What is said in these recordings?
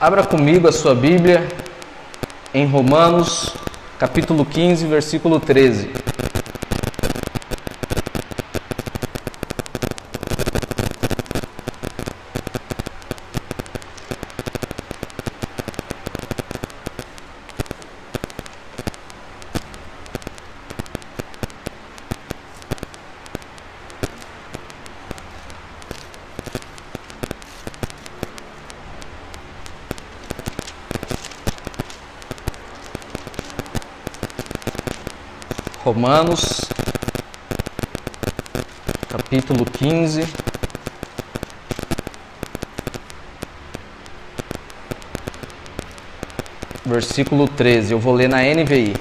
Abra comigo a sua Bíblia em Romanos, capítulo 15, versículo 13. Romanos, capítulo 15. Versículo 13. Eu vou ler na NVI.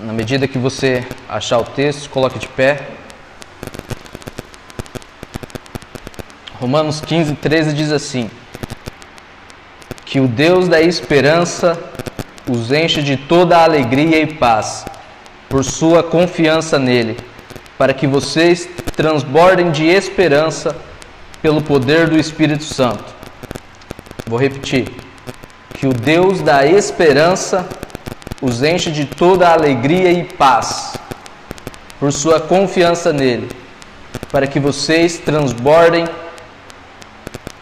Na medida que você achar o texto, coloque de pé. Romanos 15, 13 diz assim: Que o Deus da esperança os enche de toda alegria e paz, por sua confiança nele, para que vocês transbordem de esperança pelo poder do Espírito Santo. Vou repetir: Que o Deus da esperança os enche de toda alegria e paz, por sua confiança nele, para que vocês transbordem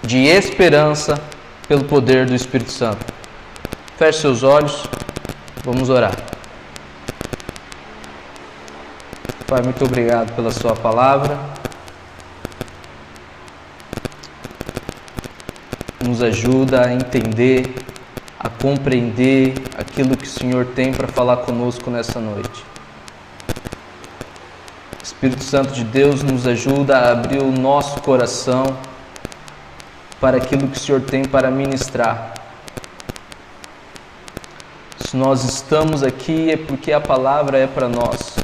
de esperança pelo poder do Espírito Santo. Feche seus olhos, vamos orar. Pai, muito obrigado pela Sua palavra. Nos ajuda a entender a compreender aquilo que o Senhor tem para falar conosco nessa noite. Espírito Santo de Deus nos ajuda a abrir o nosso coração para aquilo que o Senhor tem para ministrar. Se nós estamos aqui é porque a palavra é para nós.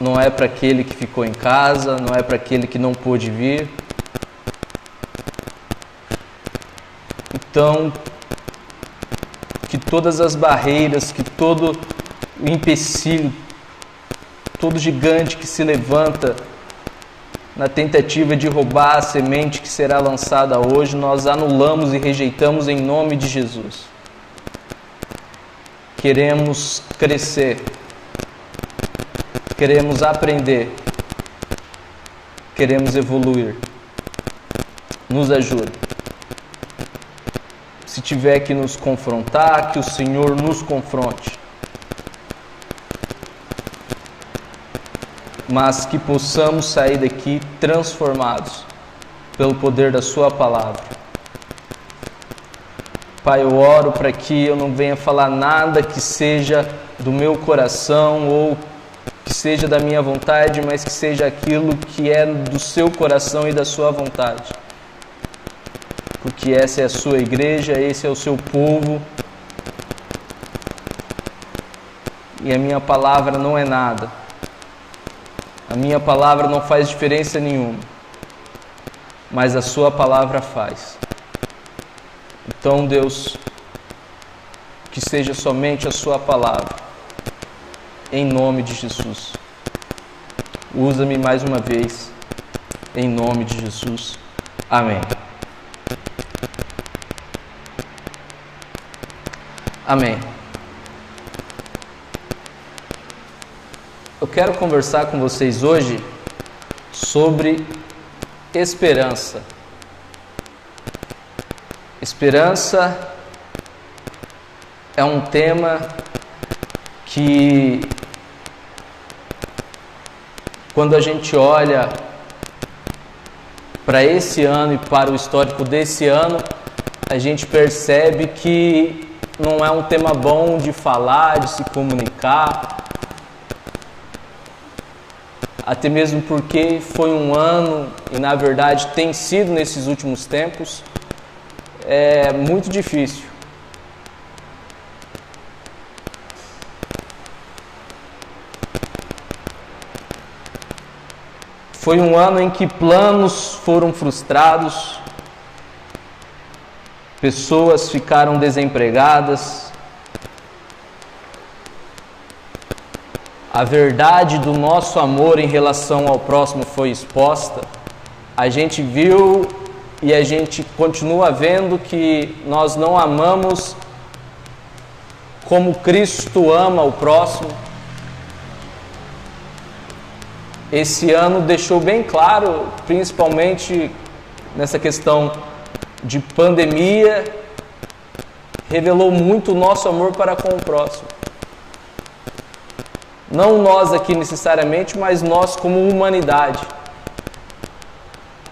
Não é para aquele que ficou em casa, não é para aquele que não pôde vir Então, que todas as barreiras, que todo o empecilho, todo gigante que se levanta na tentativa de roubar a semente que será lançada hoje, nós anulamos e rejeitamos em nome de Jesus. Queremos crescer, queremos aprender, queremos evoluir. Nos ajude. Tiver que nos confrontar, que o Senhor nos confronte. Mas que possamos sair daqui transformados pelo poder da Sua palavra. Pai, eu oro para que eu não venha falar nada que seja do meu coração ou que seja da minha vontade, mas que seja aquilo que é do seu coração e da sua vontade porque essa é a sua igreja, esse é o seu povo. E a minha palavra não é nada. A minha palavra não faz diferença nenhuma. Mas a sua palavra faz. Então, Deus, que seja somente a sua palavra. Em nome de Jesus. Usa-me mais uma vez. Em nome de Jesus. Amém. Amém. Eu quero conversar com vocês hoje sobre esperança. Esperança é um tema que, quando a gente olha para esse ano e para o histórico desse ano, a gente percebe que não é um tema bom de falar, de se comunicar. Até mesmo porque foi um ano, e na verdade tem sido nesses últimos tempos, é muito difícil. Foi um ano em que planos foram frustrados, pessoas ficaram desempregadas, a verdade do nosso amor em relação ao próximo foi exposta. A gente viu e a gente continua vendo que nós não amamos como Cristo ama o próximo. Esse ano deixou bem claro, principalmente nessa questão de pandemia, revelou muito o nosso amor para com o próximo. Não nós aqui necessariamente, mas nós como humanidade.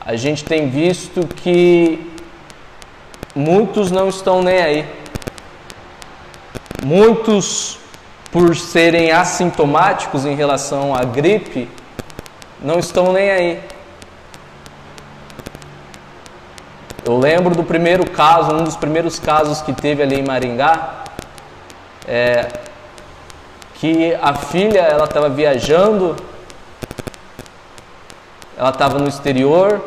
A gente tem visto que muitos não estão nem aí. Muitos, por serem assintomáticos em relação à gripe, não estão nem aí. Eu lembro do primeiro caso, um dos primeiros casos que teve ali em Maringá, é, que a filha ela estava viajando, ela estava no exterior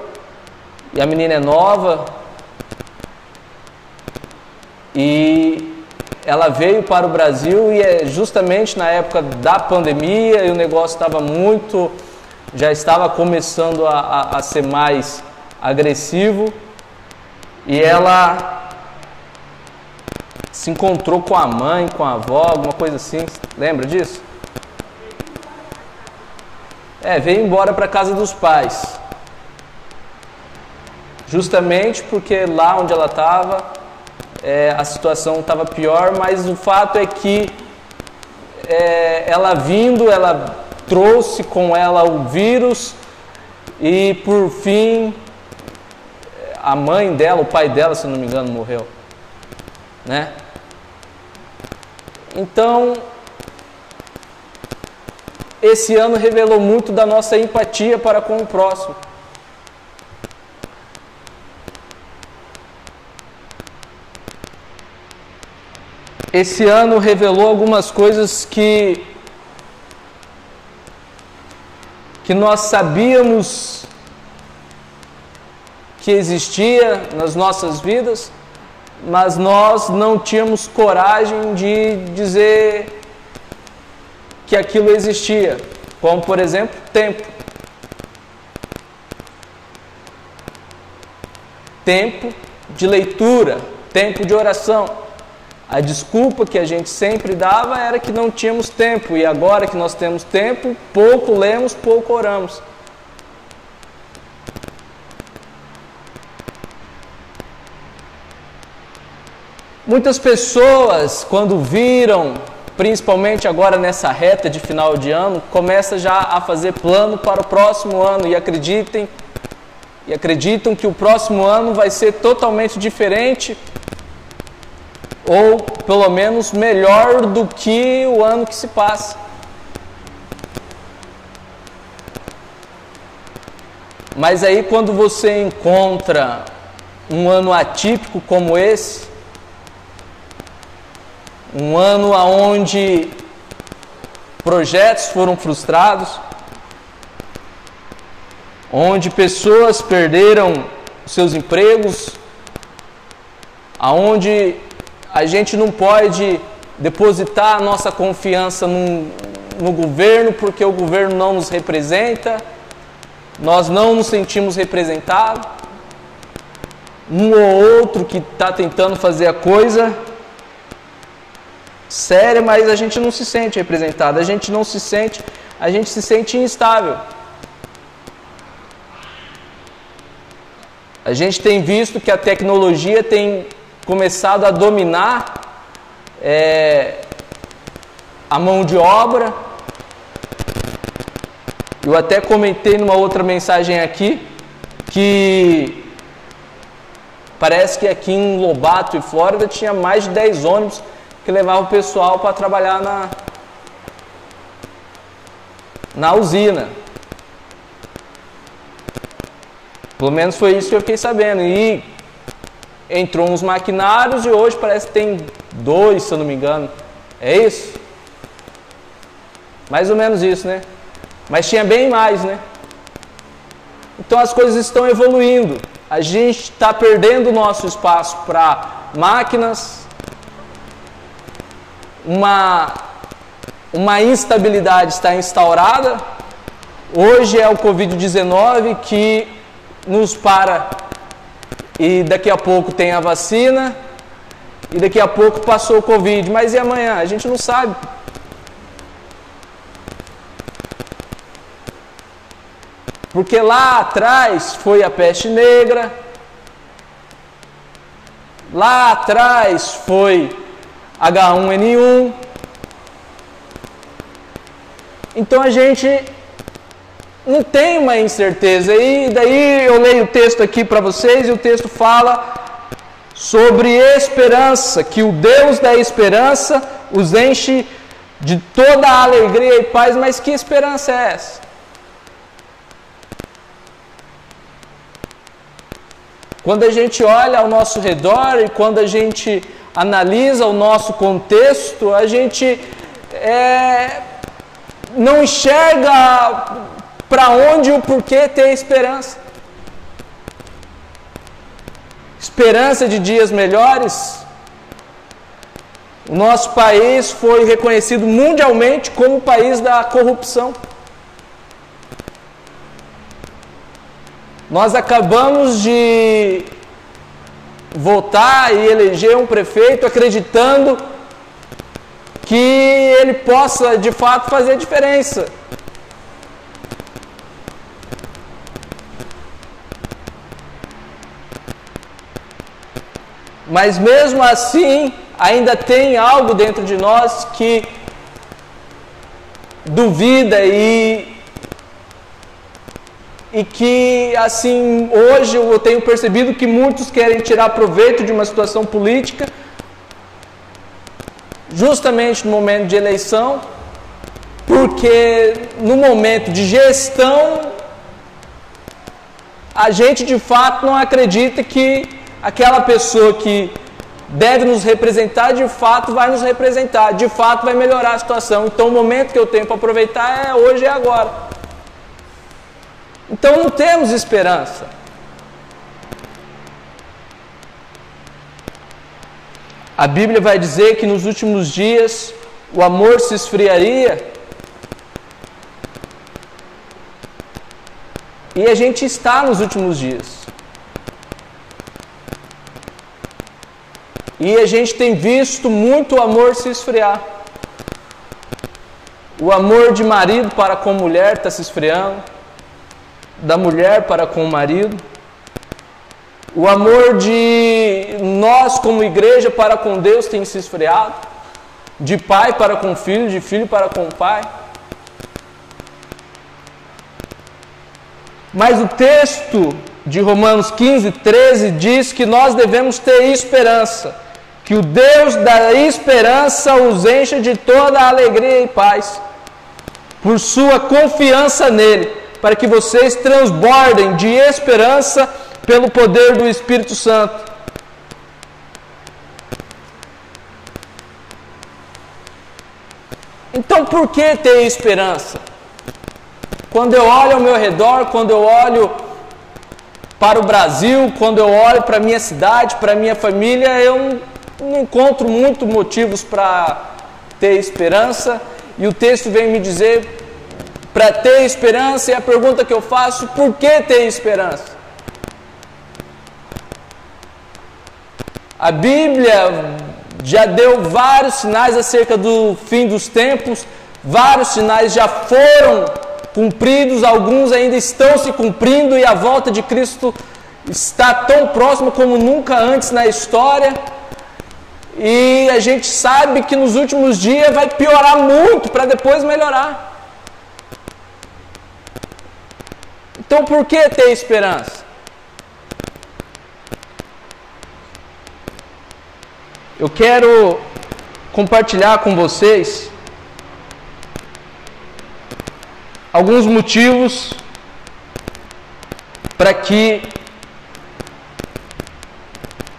e a menina é nova e ela veio para o Brasil e é justamente na época da pandemia e o negócio estava muito já estava começando a, a, a ser mais agressivo e ela se encontrou com a mãe, com a avó, alguma coisa assim. Lembra disso? É, veio embora para casa dos pais. Justamente porque lá onde ela estava, é, a situação estava pior, mas o fato é que é, ela vindo, ela trouxe com ela o vírus e por fim a mãe dela, o pai dela, se não me engano, morreu, né? Então, esse ano revelou muito da nossa empatia para com o próximo. Esse ano revelou algumas coisas que que nós sabíamos que existia nas nossas vidas, mas nós não tínhamos coragem de dizer que aquilo existia, como por exemplo, tempo. Tempo de leitura, tempo de oração. A desculpa que a gente sempre dava era que não tínhamos tempo, e agora que nós temos tempo, pouco lemos, pouco oramos. Muitas pessoas, quando viram, principalmente agora nessa reta de final de ano, começam já a fazer plano para o próximo ano e acreditem e acreditam que o próximo ano vai ser totalmente diferente ou pelo menos melhor do que o ano que se passa. Mas aí quando você encontra um ano atípico como esse, um ano onde projetos foram frustrados, onde pessoas perderam seus empregos, aonde a gente não pode depositar a nossa confiança no, no governo porque o governo não nos representa, nós não nos sentimos representados. Um ou outro que está tentando fazer a coisa séria, mas a gente não se sente representado, a gente não se sente, a gente se sente instável. A gente tem visto que a tecnologia tem começado a dominar é, a mão de obra. Eu até comentei numa outra mensagem aqui que parece que aqui em Lobato e Flórida tinha mais de 10 ônibus que levavam o pessoal para trabalhar na, na usina. Pelo menos foi isso que eu fiquei sabendo. E entrou uns maquinários e hoje parece que tem dois, se eu não me engano. É isso? Mais ou menos isso, né? Mas tinha bem mais, né? Então as coisas estão evoluindo. A gente está perdendo o nosso espaço para máquinas, uma, uma instabilidade está instaurada. Hoje é o Covid-19 que nos para e daqui a pouco tem a vacina e daqui a pouco passou o Covid. Mas e amanhã? A gente não sabe. Porque lá atrás foi a peste negra, lá atrás foi H1N1. Então a gente não tem uma incerteza. E daí eu leio o texto aqui para vocês e o texto fala sobre esperança, que o Deus da esperança os enche de toda a alegria e paz, mas que esperança é essa? Quando a gente olha ao nosso redor e quando a gente analisa o nosso contexto, a gente é, não enxerga para onde e o porquê ter esperança. Esperança de dias melhores. O nosso país foi reconhecido mundialmente como o país da corrupção. Nós acabamos de votar e eleger um prefeito acreditando que ele possa de fato fazer diferença. Mas mesmo assim, ainda tem algo dentro de nós que duvida e e que assim hoje eu tenho percebido que muitos querem tirar proveito de uma situação política justamente no momento de eleição, porque no momento de gestão a gente de fato não acredita que aquela pessoa que deve nos representar de fato vai nos representar, de fato vai melhorar a situação. Então o momento que eu tenho para aproveitar é hoje e agora. Então não temos esperança. A Bíblia vai dizer que nos últimos dias o amor se esfriaria. E a gente está nos últimos dias. E a gente tem visto muito amor se esfriar. O amor de marido para com mulher está se esfriando da mulher para com o marido, o amor de nós como igreja para com Deus tem se esfriado, de pai para com filho, de filho para com pai. Mas o texto de Romanos 15, 13 diz que nós devemos ter esperança, que o Deus da esperança os encha de toda alegria e paz, por sua confiança nele para que vocês transbordem de esperança pelo poder do Espírito Santo. Então, por que ter esperança? Quando eu olho ao meu redor, quando eu olho para o Brasil, quando eu olho para a minha cidade, para a minha família, eu não encontro muito motivos para ter esperança. E o texto vem me dizer para ter esperança, e a pergunta que eu faço: por que ter esperança? A Bíblia já deu vários sinais acerca do fim dos tempos, vários sinais já foram cumpridos, alguns ainda estão se cumprindo e a volta de Cristo está tão próxima como nunca antes na história. E a gente sabe que nos últimos dias vai piorar muito para depois melhorar. Então por que ter esperança? Eu quero compartilhar com vocês alguns motivos para que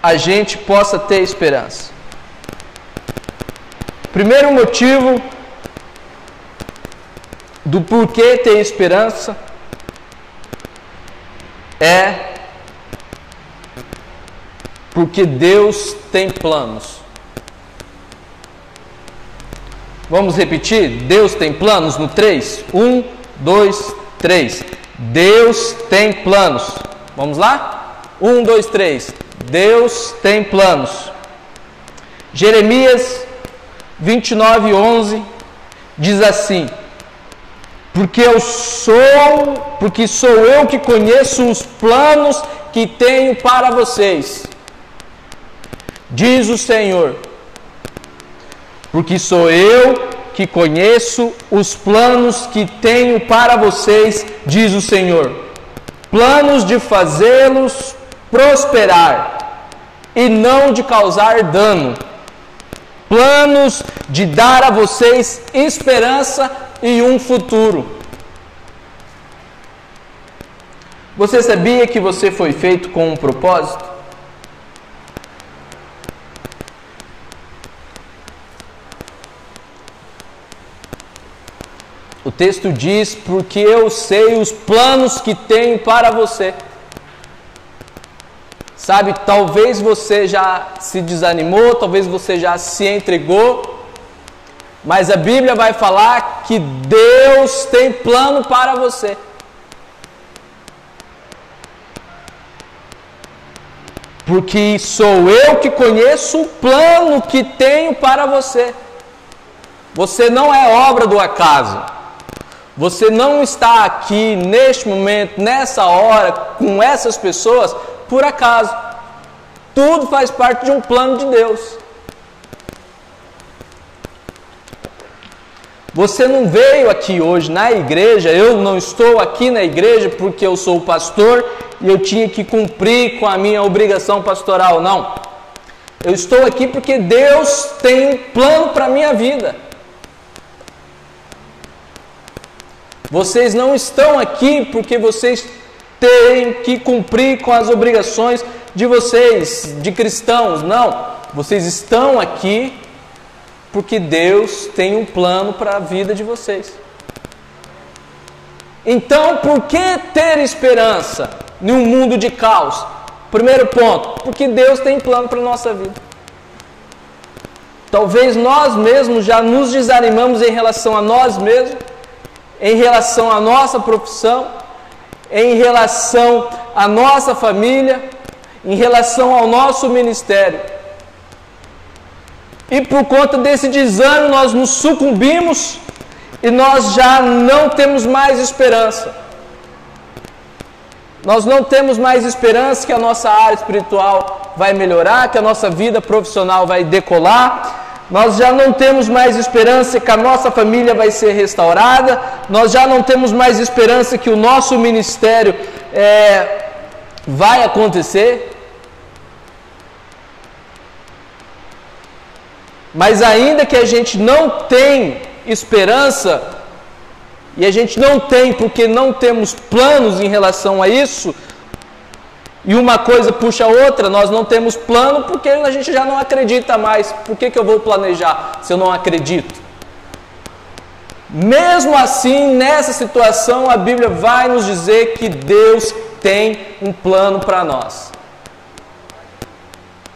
a gente possa ter esperança. Primeiro motivo do porquê ter esperança é porque Deus tem planos. Vamos repetir? Deus tem planos no 3? 1, 2, 3. Deus tem planos. Vamos lá? 1, 2, 3. Deus tem planos. Jeremias 29, 11 diz assim: Porque eu sou, porque sou eu que conheço os planos que tenho para vocês, diz o Senhor. Porque sou eu que conheço os planos que tenho para vocês, diz o Senhor. Planos de fazê-los prosperar e não de causar dano planos de dar a vocês esperança e um futuro. Você sabia que você foi feito com um propósito? O texto diz: Porque eu sei os planos que tenho para você. Sabe, talvez você já se desanimou, talvez você já se entregou, mas a Bíblia vai falar que Deus tem plano para você. Porque sou eu que conheço o plano que tenho para você. Você não é obra do acaso. Você não está aqui neste momento, nessa hora, com essas pessoas por acaso. Tudo faz parte de um plano de Deus. Você não veio aqui hoje na igreja, eu não estou aqui na igreja porque eu sou pastor e eu tinha que cumprir com a minha obrigação pastoral, não. Eu estou aqui porque Deus tem um plano para a minha vida. Vocês não estão aqui porque vocês têm que cumprir com as obrigações de vocês, de cristãos. Não, vocês estão aqui porque Deus tem um plano para a vida de vocês. Então, por que ter esperança em um mundo de caos? Primeiro ponto, porque Deus tem plano para a nossa vida. Talvez nós mesmos já nos desanimamos em relação a nós mesmos, em relação à nossa profissão, em relação à nossa família, em relação ao nosso ministério. E por conta desse desânimo, nós nos sucumbimos e nós já não temos mais esperança. Nós não temos mais esperança que a nossa área espiritual vai melhorar, que a nossa vida profissional vai decolar, nós já não temos mais esperança que a nossa família vai ser restaurada, nós já não temos mais esperança que o nosso ministério é, vai acontecer. Mas ainda que a gente não tem esperança, e a gente não tem porque não temos planos em relação a isso, e uma coisa puxa a outra, nós não temos plano porque a gente já não acredita mais. Por que, que eu vou planejar se eu não acredito? Mesmo assim, nessa situação, a Bíblia vai nos dizer que Deus tem um plano para nós.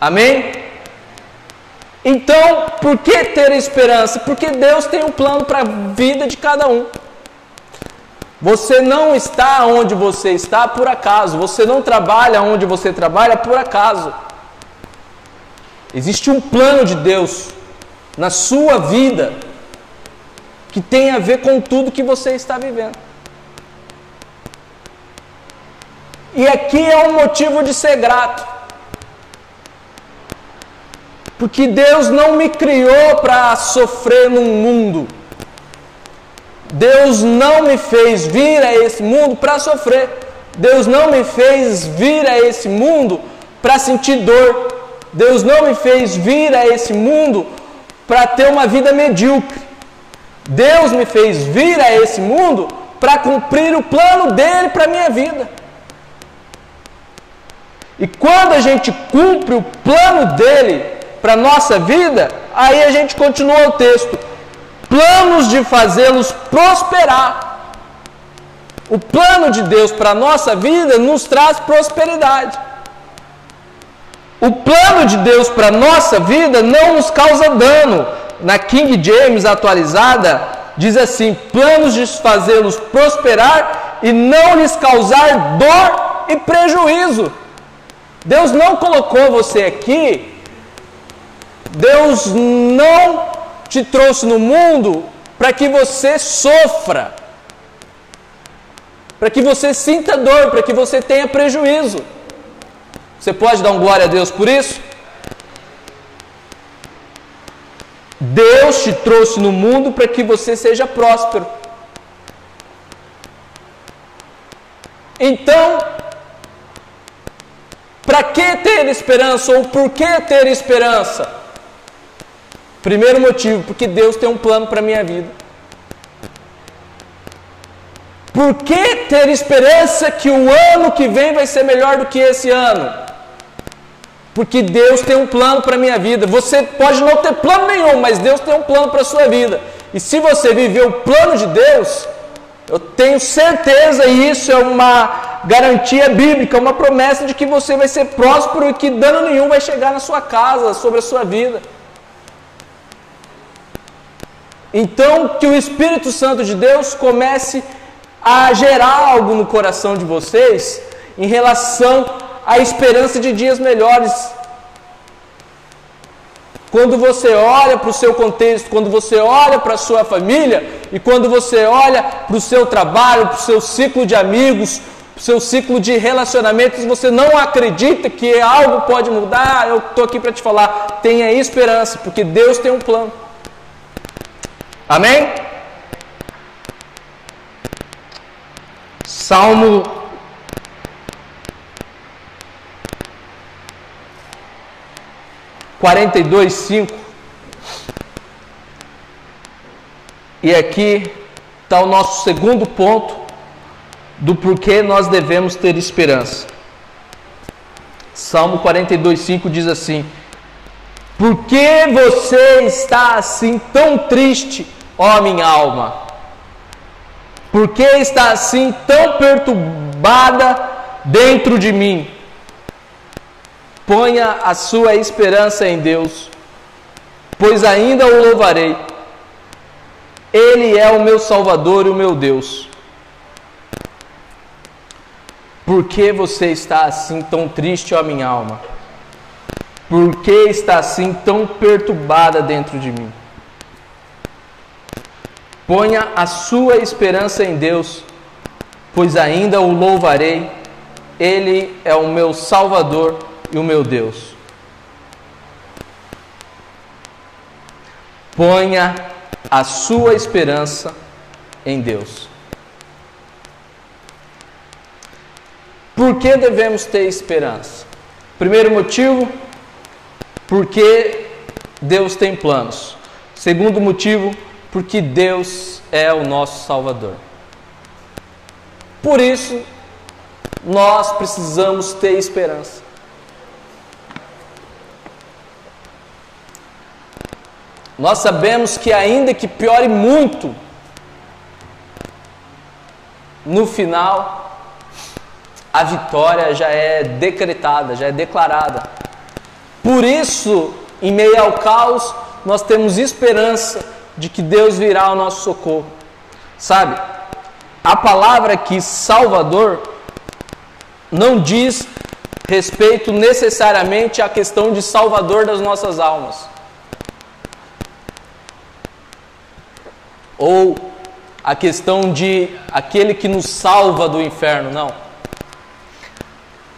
Amém? Então, por que ter esperança? Porque Deus tem um plano para a vida de cada um. Você não está onde você está por acaso. Você não trabalha onde você trabalha por acaso. Existe um plano de Deus na sua vida que tem a ver com tudo que você está vivendo. E aqui é um motivo de ser grato. Porque Deus não me criou para sofrer num mundo Deus não me fez vir a esse mundo para sofrer. Deus não me fez vir a esse mundo para sentir dor. Deus não me fez vir a esse mundo para ter uma vida medíocre. Deus me fez vir a esse mundo para cumprir o plano dele para a minha vida. E quando a gente cumpre o plano dele para a nossa vida, aí a gente continua o texto planos de fazê-los prosperar O plano de Deus para a nossa vida nos traz prosperidade. O plano de Deus para a nossa vida não nos causa dano. Na King James atualizada, diz assim: planos de fazê-los prosperar e não lhes causar dor e prejuízo. Deus não colocou você aqui, Deus não te trouxe no mundo para que você sofra, para que você sinta dor, para que você tenha prejuízo. Você pode dar um glória a Deus por isso? Deus te trouxe no mundo para que você seja próspero. Então, para que ter esperança ou por que ter esperança? Primeiro motivo, porque Deus tem um plano para a minha vida. Por que ter esperança que o ano que vem vai ser melhor do que esse ano? Porque Deus tem um plano para a minha vida. Você pode não ter plano nenhum, mas Deus tem um plano para a sua vida. E se você viver o plano de Deus, eu tenho certeza, e isso é uma garantia bíblica, uma promessa de que você vai ser próspero e que dano nenhum vai chegar na sua casa, sobre a sua vida. Então, que o Espírito Santo de Deus comece a gerar algo no coração de vocês em relação a esperança de dias melhores. Quando você olha para o seu contexto, quando você olha para a sua família e quando você olha para o seu trabalho, para o seu ciclo de amigos, para o seu ciclo de relacionamentos, você não acredita que algo pode mudar, eu estou aqui para te falar, tenha esperança, porque Deus tem um plano. Amém? Salmo 42, 5. E aqui está o nosso segundo ponto do porquê nós devemos ter esperança. Salmo 42, 5 diz assim: Por que você está assim tão triste, ó minha alma? Por que está assim tão perturbada dentro de mim? Ponha a sua esperança em Deus, pois ainda o louvarei. Ele é o meu Salvador e o meu Deus. Por que você está assim tão triste, ó minha alma? Por que está assim tão perturbada dentro de mim? Ponha a sua esperança em Deus, pois ainda o louvarei. Ele é o meu Salvador e o meu Deus. Ponha a sua esperança em Deus. Por que devemos ter esperança? Primeiro motivo, porque Deus tem planos. Segundo motivo, porque Deus é o nosso Salvador. Por isso, nós precisamos ter esperança. Nós sabemos que, ainda que piore muito, no final, a vitória já é decretada, já é declarada. Por isso, em meio ao caos, nós temos esperança de que Deus virá ao nosso socorro. Sabe, a palavra aqui, Salvador, não diz respeito necessariamente à questão de Salvador das nossas almas. ou a questão de aquele que nos salva do inferno, não.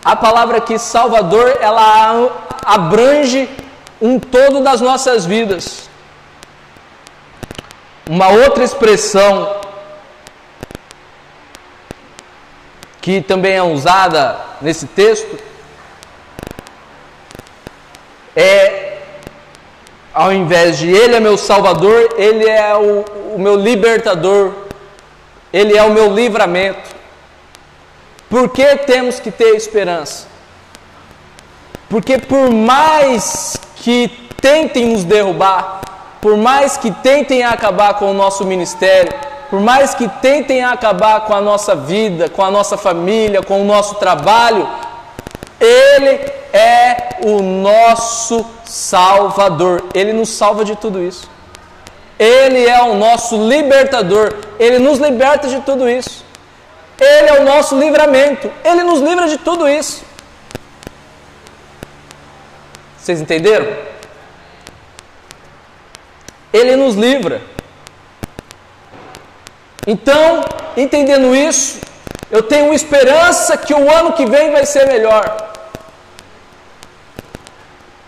A palavra aqui, Salvador, ela abrange um todo das nossas vidas. Uma outra expressão que também é usada nesse texto é ao invés de Ele é meu Salvador, Ele é o, o meu libertador, Ele é o meu livramento. Por que temos que ter esperança? Porque por mais que tentem nos derrubar, por mais que tentem acabar com o nosso ministério, por mais que tentem acabar com a nossa vida, com a nossa família, com o nosso trabalho, Ele é o nosso Salvador. Ele nos salva de tudo isso. Ele é o nosso libertador. Ele nos liberta de tudo isso. Ele é o nosso livramento. Ele nos livra de tudo isso. Vocês entenderam? Ele nos livra. Então, entendendo isso, eu tenho esperança que o ano que vem vai ser melhor.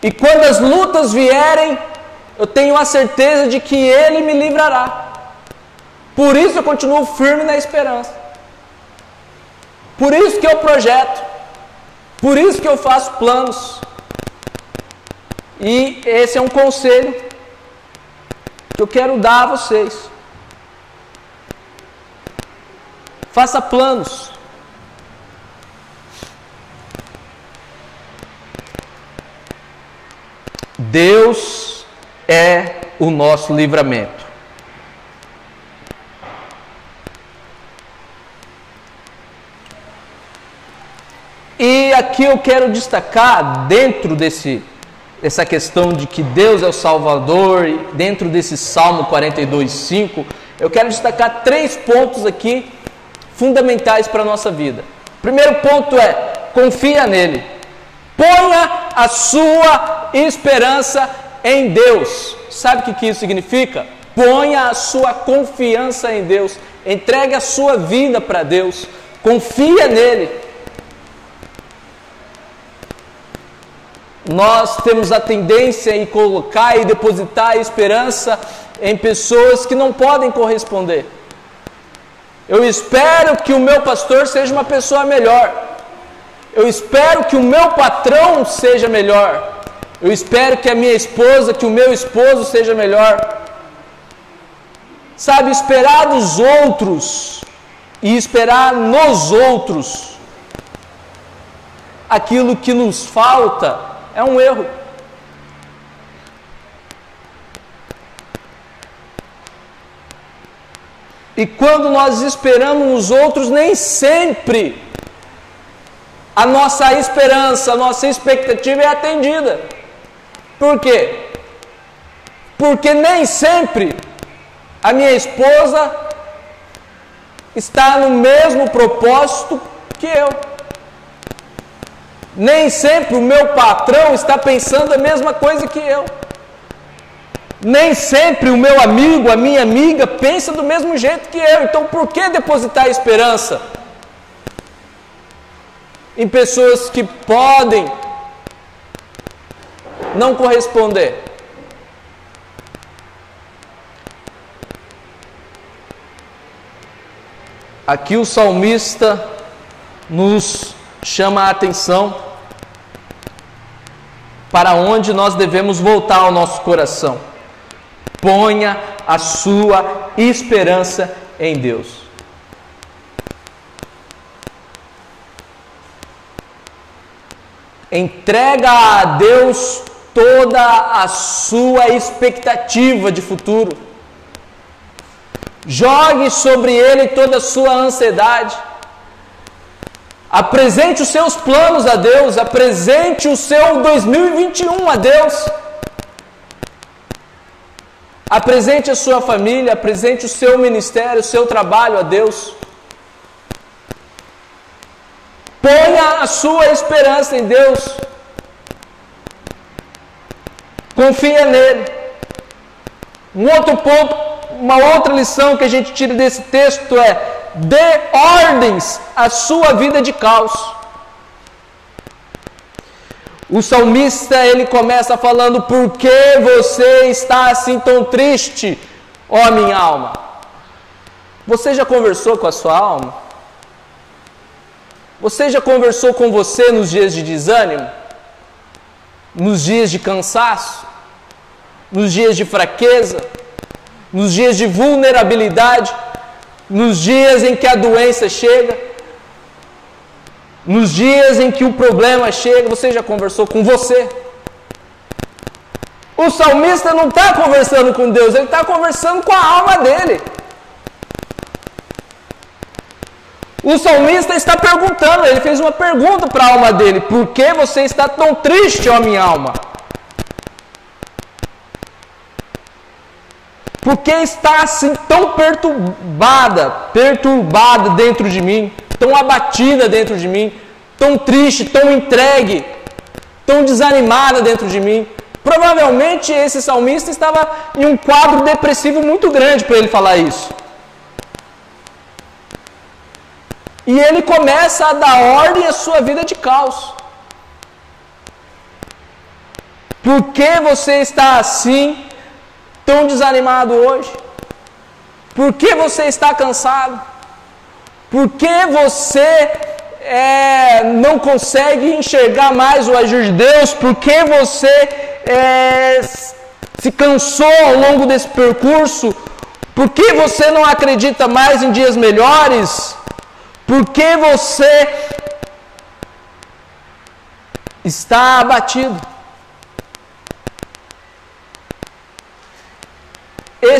E quando as lutas vierem, eu tenho a certeza de que Ele me livrará. Por isso eu continuo firme na esperança. Por isso que eu projeto. Por isso que eu faço planos. E esse é um conselho que eu quero dar a vocês. Faça planos. Deus é o nosso livramento. E aqui eu quero destacar, dentro desse, dessa questão de que Deus é o Salvador, dentro desse Salmo 42, 5, eu quero destacar três pontos aqui fundamentais para a nossa vida. Primeiro ponto é: confia nele. Ponha a sua esperança em Deus. Sabe o que, que isso significa? Ponha a sua confiança em Deus. Entregue a sua vida para Deus. Confia nele. Nós temos a tendência em colocar e depositar esperança em pessoas que não podem corresponder. Eu espero que o meu pastor seja uma pessoa melhor. Eu espero que o meu patrão seja melhor. Eu espero que a minha esposa, que o meu esposo seja melhor. Sabe, esperar dos outros e esperar nos outros aquilo que nos falta é um erro. E quando nós esperamos nos outros, nem sempre a nossa esperança, a nossa expectativa é atendida. Por quê? Porque nem sempre a minha esposa está no mesmo propósito que eu. Nem sempre o meu patrão está pensando a mesma coisa que eu. Nem sempre o meu amigo, a minha amiga pensa do mesmo jeito que eu. Então por que depositar esperança em pessoas que podem não corresponder? Aqui o salmista nos chama a atenção para onde nós devemos voltar o nosso coração. Ponha a sua esperança em Deus. Entrega a Deus toda a sua expectativa de futuro. Jogue sobre ele toda a sua ansiedade. Apresente os seus planos a Deus, apresente o seu 2021 a Deus. Apresente a sua família, apresente o seu ministério, o seu trabalho a Deus. Ponha a sua esperança em Deus. Confia nele. Um outro ponto, uma outra lição que a gente tira desse texto é: dê ordens à sua vida de caos. O salmista ele começa falando: Por que você está assim tão triste, ó minha alma? Você já conversou com a sua alma? Você já conversou com você nos dias de desânimo? Nos dias de cansaço? Nos dias de fraqueza? Nos dias de vulnerabilidade? Nos dias em que a doença chega? Nos dias em que o problema chega, você já conversou com você? O salmista não está conversando com Deus, ele está conversando com a alma dele. O salmista está perguntando, ele fez uma pergunta para a alma dele: Por que você está tão triste, ó minha alma? Por que está assim tão perturbada, perturbada dentro de mim, tão abatida dentro de mim, tão triste, tão entregue, tão desanimada dentro de mim? Provavelmente esse salmista estava em um quadro depressivo muito grande para ele falar isso. E ele começa a dar ordem à sua vida de caos. Por que você está assim, tão desanimado hoje? Por que você está cansado? Por que você é, não consegue enxergar mais o agir de Deus? Por que você é, se cansou ao longo desse percurso? Por que você não acredita mais em dias melhores? Por que você está abatido?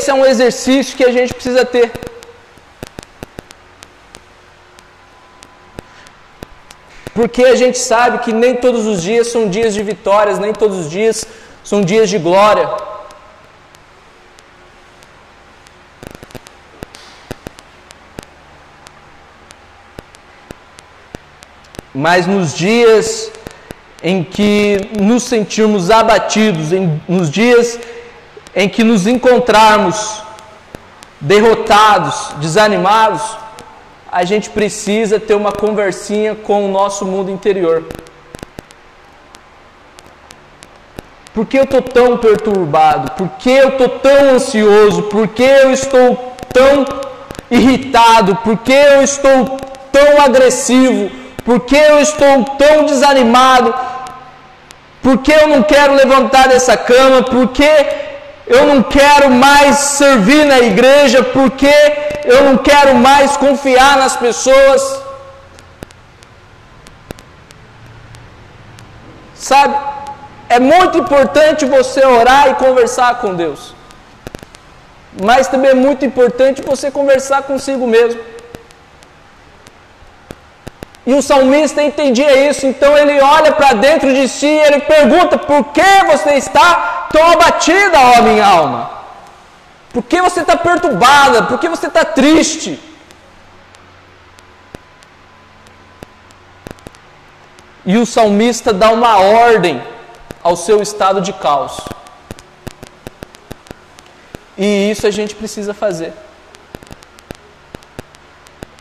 Esse é um exercício que a gente precisa ter. Porque a gente sabe que nem todos os dias são dias de vitórias, nem todos os dias são dias de glória. Mas nos dias em que nos sentirmos abatidos, em, nos dias em que nos encontrarmos derrotados, desanimados, a gente precisa ter uma conversinha com o nosso mundo interior. Por que eu estou tão perturbado? Por que eu estou tão ansioso? Por que eu estou tão irritado? Por que eu estou tão agressivo? Por que eu estou tão desanimado? Por que eu não quero levantar dessa cama? Por que eu não quero mais servir na igreja? Por que eu não quero mais confiar nas pessoas. Sabe, é muito importante você orar e conversar com Deus, mas também é muito importante você conversar consigo mesmo. E o salmista entendia isso, então ele olha para dentro de si e ele pergunta: Por que você está tão abatida, ó minha alma? Por que você está perturbada? Por que você está triste? E o salmista dá uma ordem ao seu estado de caos. E isso a gente precisa fazer.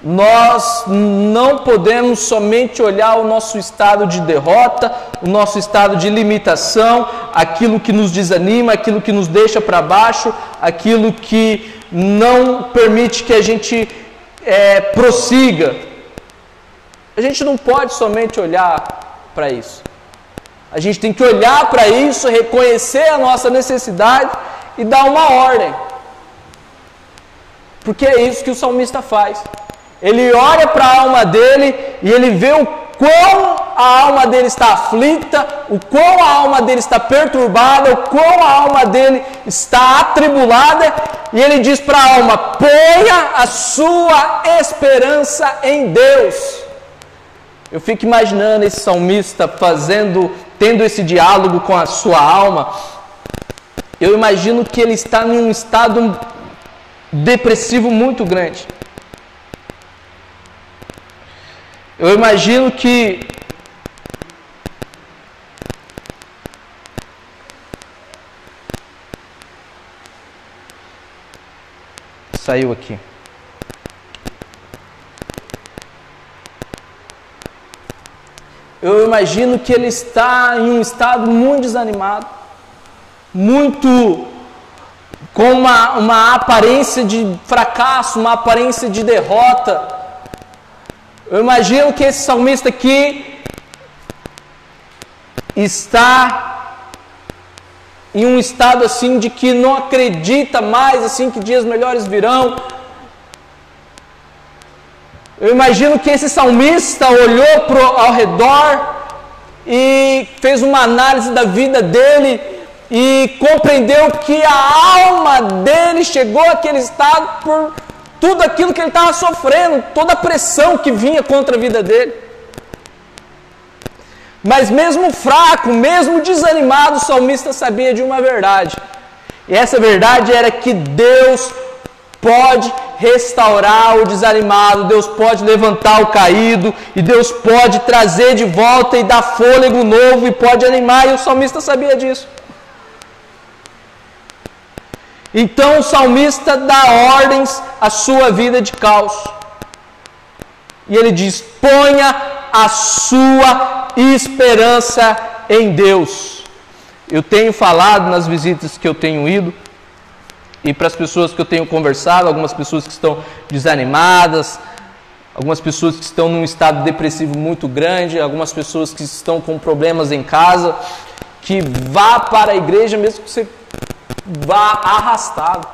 Nós não podemos somente olhar o nosso estado de derrota, o nosso estado de limitação, aquilo que nos desanima, aquilo que nos deixa para baixo, aquilo que não permite que a gente é, prossiga. A gente não pode somente olhar para isso. A gente tem que olhar para isso, reconhecer a nossa necessidade e dar uma ordem. Porque é isso que o salmista faz. Ele olha para a alma dele e ele vê o quão a alma dele está aflita, o quão a alma dele está perturbada, o quão a alma dele está atribulada, e ele diz para a alma: ponha a sua esperança em Deus. Eu fico imaginando esse salmista fazendo, tendo esse diálogo com a sua alma. Eu imagino que ele está em um estado depressivo muito grande. Eu imagino que saiu aqui. Eu imagino que ele está em um estado muito desanimado, muito com uma, uma aparência de fracasso, uma aparência de derrota eu imagino que esse salmista aqui está em um estado assim de que não acredita mais assim que dias melhores virão. Eu imagino que esse salmista olhou pro, ao redor e fez uma análise da vida dele e compreendeu que a alma dele chegou àquele estado por tudo aquilo que ele estava sofrendo, toda a pressão que vinha contra a vida dele. Mas mesmo fraco, mesmo desanimado, o salmista sabia de uma verdade. E essa verdade era que Deus pode restaurar o desanimado, Deus pode levantar o caído, e Deus pode trazer de volta e dar fôlego novo e pode animar, e o salmista sabia disso. Então o salmista dá ordens à sua vida de caos. E ele diz: ponha a sua esperança em Deus. Eu tenho falado nas visitas que eu tenho ido, e para as pessoas que eu tenho conversado, algumas pessoas que estão desanimadas, algumas pessoas que estão num estado depressivo muito grande, algumas pessoas que estão com problemas em casa, que vá para a igreja mesmo que você vá arrastado.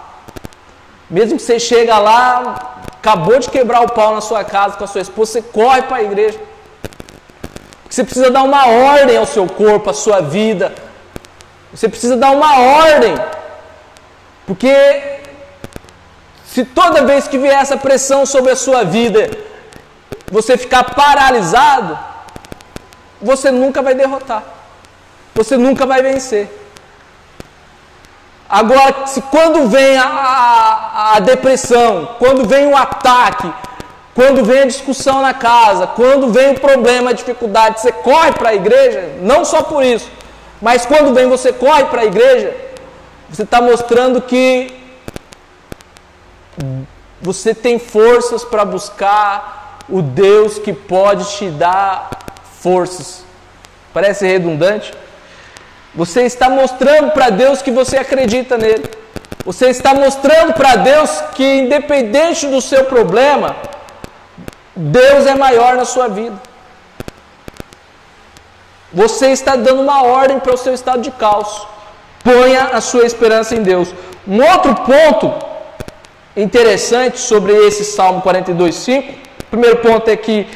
Mesmo que você chega lá, acabou de quebrar o pau na sua casa com a sua esposa, você corre para a igreja. Você precisa dar uma ordem ao seu corpo, à sua vida. Você precisa dar uma ordem. Porque se toda vez que vier essa pressão sobre a sua vida, você ficar paralisado, você nunca vai derrotar. Você nunca vai vencer. Agora, se quando vem a, a, a, depressão, quando vem o ataque, quando vem a discussão na casa, quando vem o problema, a dificuldade, você corre para a igreja, não só por isso, mas quando vem você corre para a igreja, você está mostrando que você tem forças para buscar o Deus que pode te dar forças. Parece redundante? Você está mostrando para Deus que você acredita nele. Você está mostrando para Deus que, independente do seu problema, Deus é maior na sua vida. Você está dando uma ordem para o seu estado de caos. Ponha a sua esperança em Deus. Um outro ponto interessante sobre esse Salmo 42:5. O primeiro ponto é que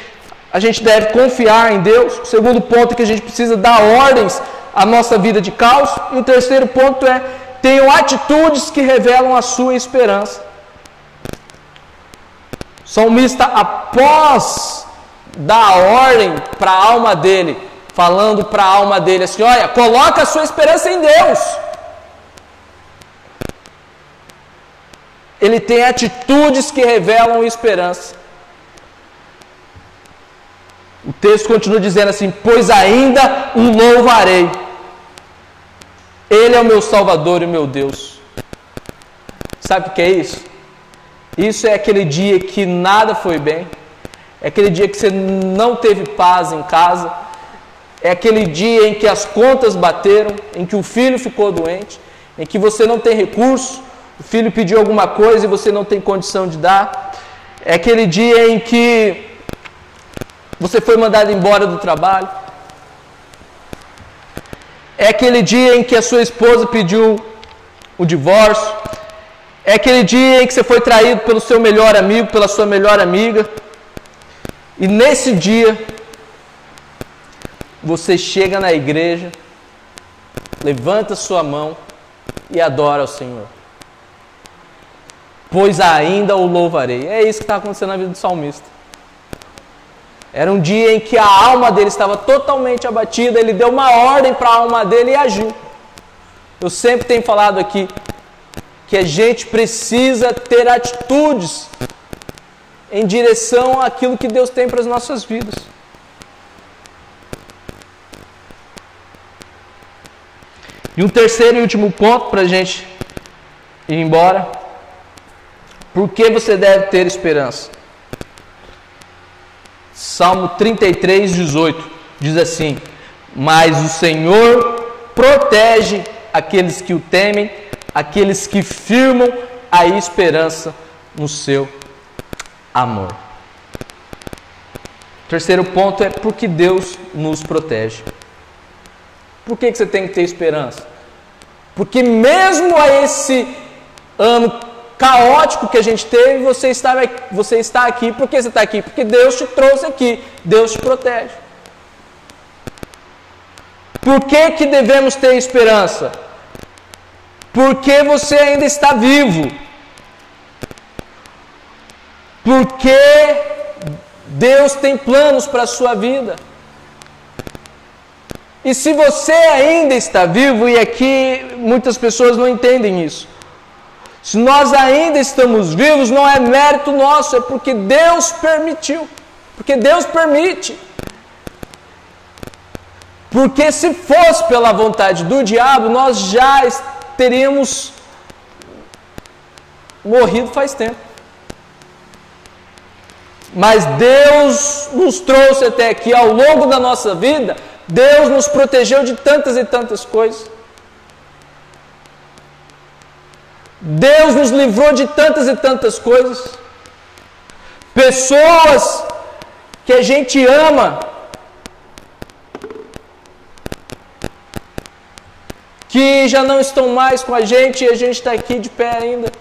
a gente deve confiar em Deus. O segundo ponto é que a gente precisa dar ordens a nossa vida de caos. E o terceiro ponto é: tenham atitudes que revelam a sua esperança. O salmista, após dar ordem para a alma dele, falando para a alma dele assim: olha, coloca a sua esperança em Deus. Ele tem atitudes que revelam esperança. O texto continua dizendo assim: Pois ainda o louvarei. Ele é o meu Salvador e o meu Deus. Sabe o que é isso? Isso é aquele dia que nada foi bem, é aquele dia que você não teve paz em casa, é aquele dia em que as contas bateram, em que o filho ficou doente, em que você não tem recurso, o filho pediu alguma coisa e você não tem condição de dar, é aquele dia em que você foi mandado embora do trabalho. É aquele dia em que a sua esposa pediu o divórcio. É aquele dia em que você foi traído pelo seu melhor amigo, pela sua melhor amiga. E nesse dia, você chega na igreja, levanta sua mão e adora ao Senhor. Pois ainda o louvarei. É isso que está acontecendo na vida do salmista. Era um dia em que a alma dele estava totalmente abatida, ele deu uma ordem para a alma dele e agiu. Eu sempre tenho falado aqui que a gente precisa ter atitudes em direção àquilo que Deus tem para as nossas vidas. E um terceiro e último ponto para a gente ir embora. Por que você deve ter esperança? Salmo 33, 18 diz assim: Mas o Senhor protege aqueles que o temem, aqueles que firmam a esperança no seu amor. Terceiro ponto é porque Deus nos protege. Por que, que você tem que ter esperança? Porque mesmo a esse ano caótico que a gente teve, você está, você está aqui. Por que você está aqui? Porque Deus te trouxe aqui. Deus te protege. Por que, que devemos ter esperança? Porque você ainda está vivo. Porque Deus tem planos para a sua vida. E se você ainda está vivo, e aqui muitas pessoas não entendem isso, se nós ainda estamos vivos, não é mérito nosso, é porque Deus permitiu. Porque Deus permite. Porque se fosse pela vontade do diabo, nós já teríamos morrido faz tempo. Mas Deus nos trouxe até aqui ao longo da nossa vida, Deus nos protegeu de tantas e tantas coisas. Deus nos livrou de tantas e tantas coisas. Pessoas que a gente ama, que já não estão mais com a gente e a gente está aqui de pé ainda.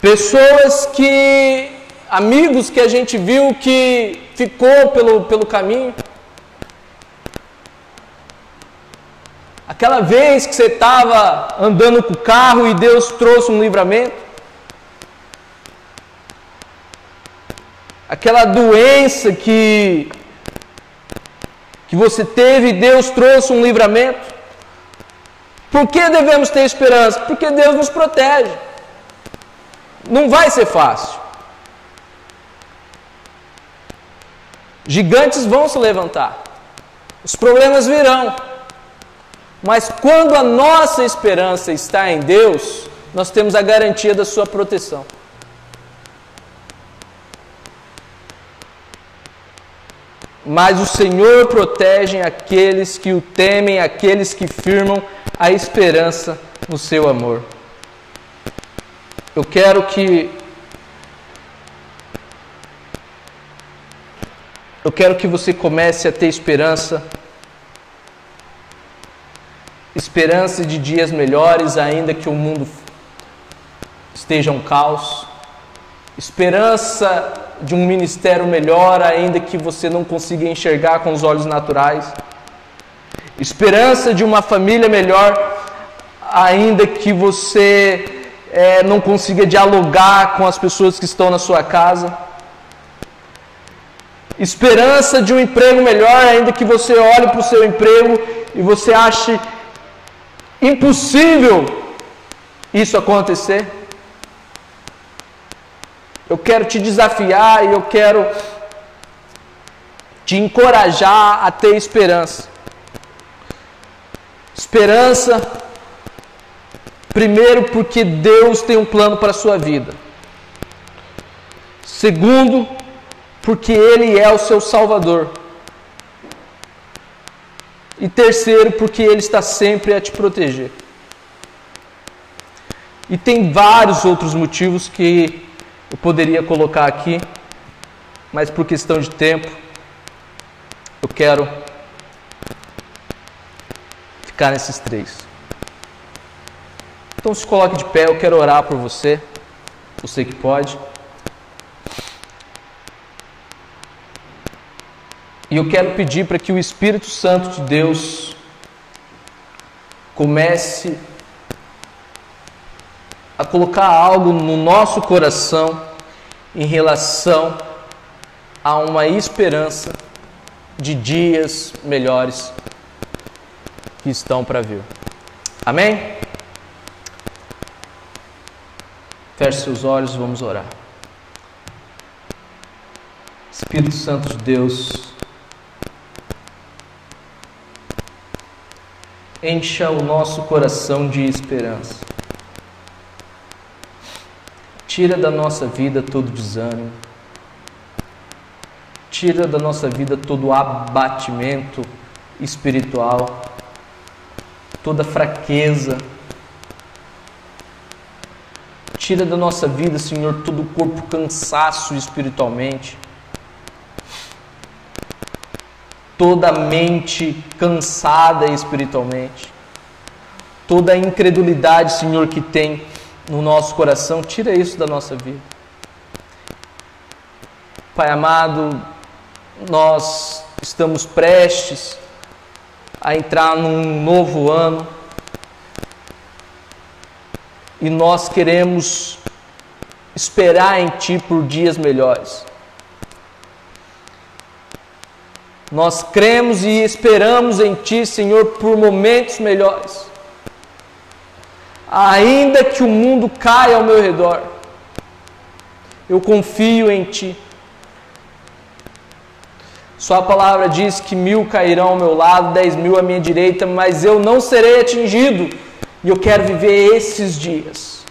Pessoas que, amigos que a gente viu que ficou pelo, pelo caminho. Aquela vez que você estava andando com o carro e Deus trouxe um livramento. Aquela doença que, que você teve e Deus trouxe um livramento. Por que devemos ter esperança? Porque Deus nos protege. Não vai ser fácil. Gigantes vão se levantar. Os problemas virão. Mas quando a nossa esperança está em Deus, nós temos a garantia da sua proteção. Mas o Senhor protege aqueles que o temem, aqueles que firmam a esperança no seu amor. Eu quero que Eu quero que você comece a ter esperança esperança de dias melhores, ainda que o mundo esteja um caos, esperança de um ministério melhor, ainda que você não consiga enxergar com os olhos naturais, esperança de uma família melhor, ainda que você é, não consiga dialogar com as pessoas que estão na sua casa. Esperança de um emprego melhor, ainda que você olhe para o seu emprego e você ache impossível isso acontecer. Eu quero te desafiar e eu quero te encorajar a ter esperança. Esperança, primeiro, porque Deus tem um plano para a sua vida. Segundo, porque Ele é o seu Salvador. E terceiro, porque Ele está sempre a te proteger. E tem vários outros motivos que eu poderia colocar aqui, mas por questão de tempo, eu quero ficar nesses três. Então se coloque de pé, eu quero orar por você, você que pode. E eu quero pedir para que o Espírito Santo de Deus comece a colocar algo no nosso coração em relação a uma esperança de dias melhores que estão para vir. Amém? Feche seus olhos, vamos orar. Espírito Santo de Deus, encha o nosso coração de esperança. Tira da nossa vida todo desânimo. Tira da nossa vida todo abatimento espiritual, toda fraqueza. Tira da nossa vida, Senhor, todo corpo cansaço espiritualmente. Toda mente cansada espiritualmente, toda a incredulidade, Senhor, que tem no nosso coração, tira isso da nossa vida. Pai amado, nós estamos prestes a entrar num novo ano e nós queremos esperar em Ti por dias melhores. Nós cremos e esperamos em Ti, Senhor, por momentos melhores. Ainda que o mundo caia ao meu redor, eu confio em Ti. Sua palavra diz que mil cairão ao meu lado, dez mil à minha direita, mas eu não serei atingido. E eu quero viver esses dias.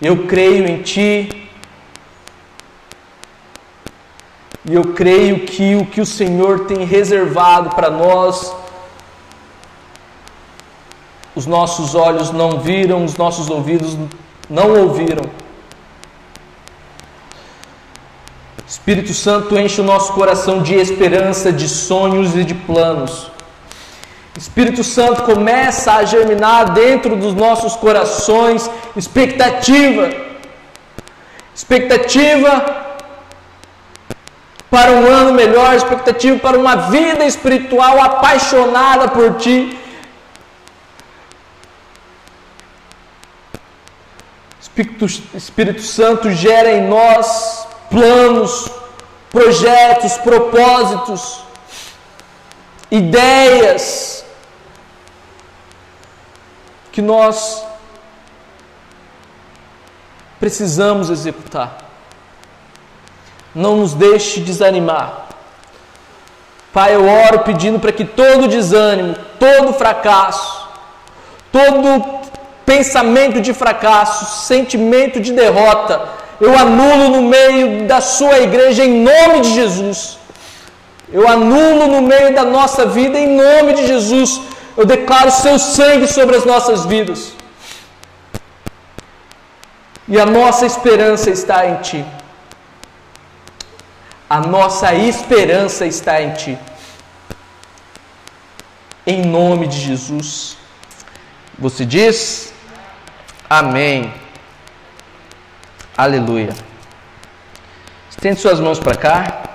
Eu creio em Ti. E eu creio que o que o Senhor tem reservado para nós, os nossos olhos não viram, os nossos ouvidos não ouviram Espírito Santo enche o nosso coração de esperança, de sonhos e de planos. Espírito Santo começa a germinar dentro dos nossos corações expectativa. Expectativa para um ano melhor, expectativa para uma vida espiritual apaixonada por Ti. Espírito, Espírito Santo gera em nós planos, projetos, propósitos, ideias que nós precisamos executar. Não nos deixe desanimar. Pai, eu oro pedindo para que todo desânimo, todo fracasso, todo pensamento de fracasso, sentimento de derrota, eu anulo no meio da sua igreja em nome de Jesus. Eu anulo no meio da nossa vida em nome de Jesus. Eu declaro seu sangue sobre as nossas vidas. E a nossa esperança está em Ti. A nossa esperança está em Ti. Em nome de Jesus. Você diz? Amém. Aleluia. Estende suas mãos para cá.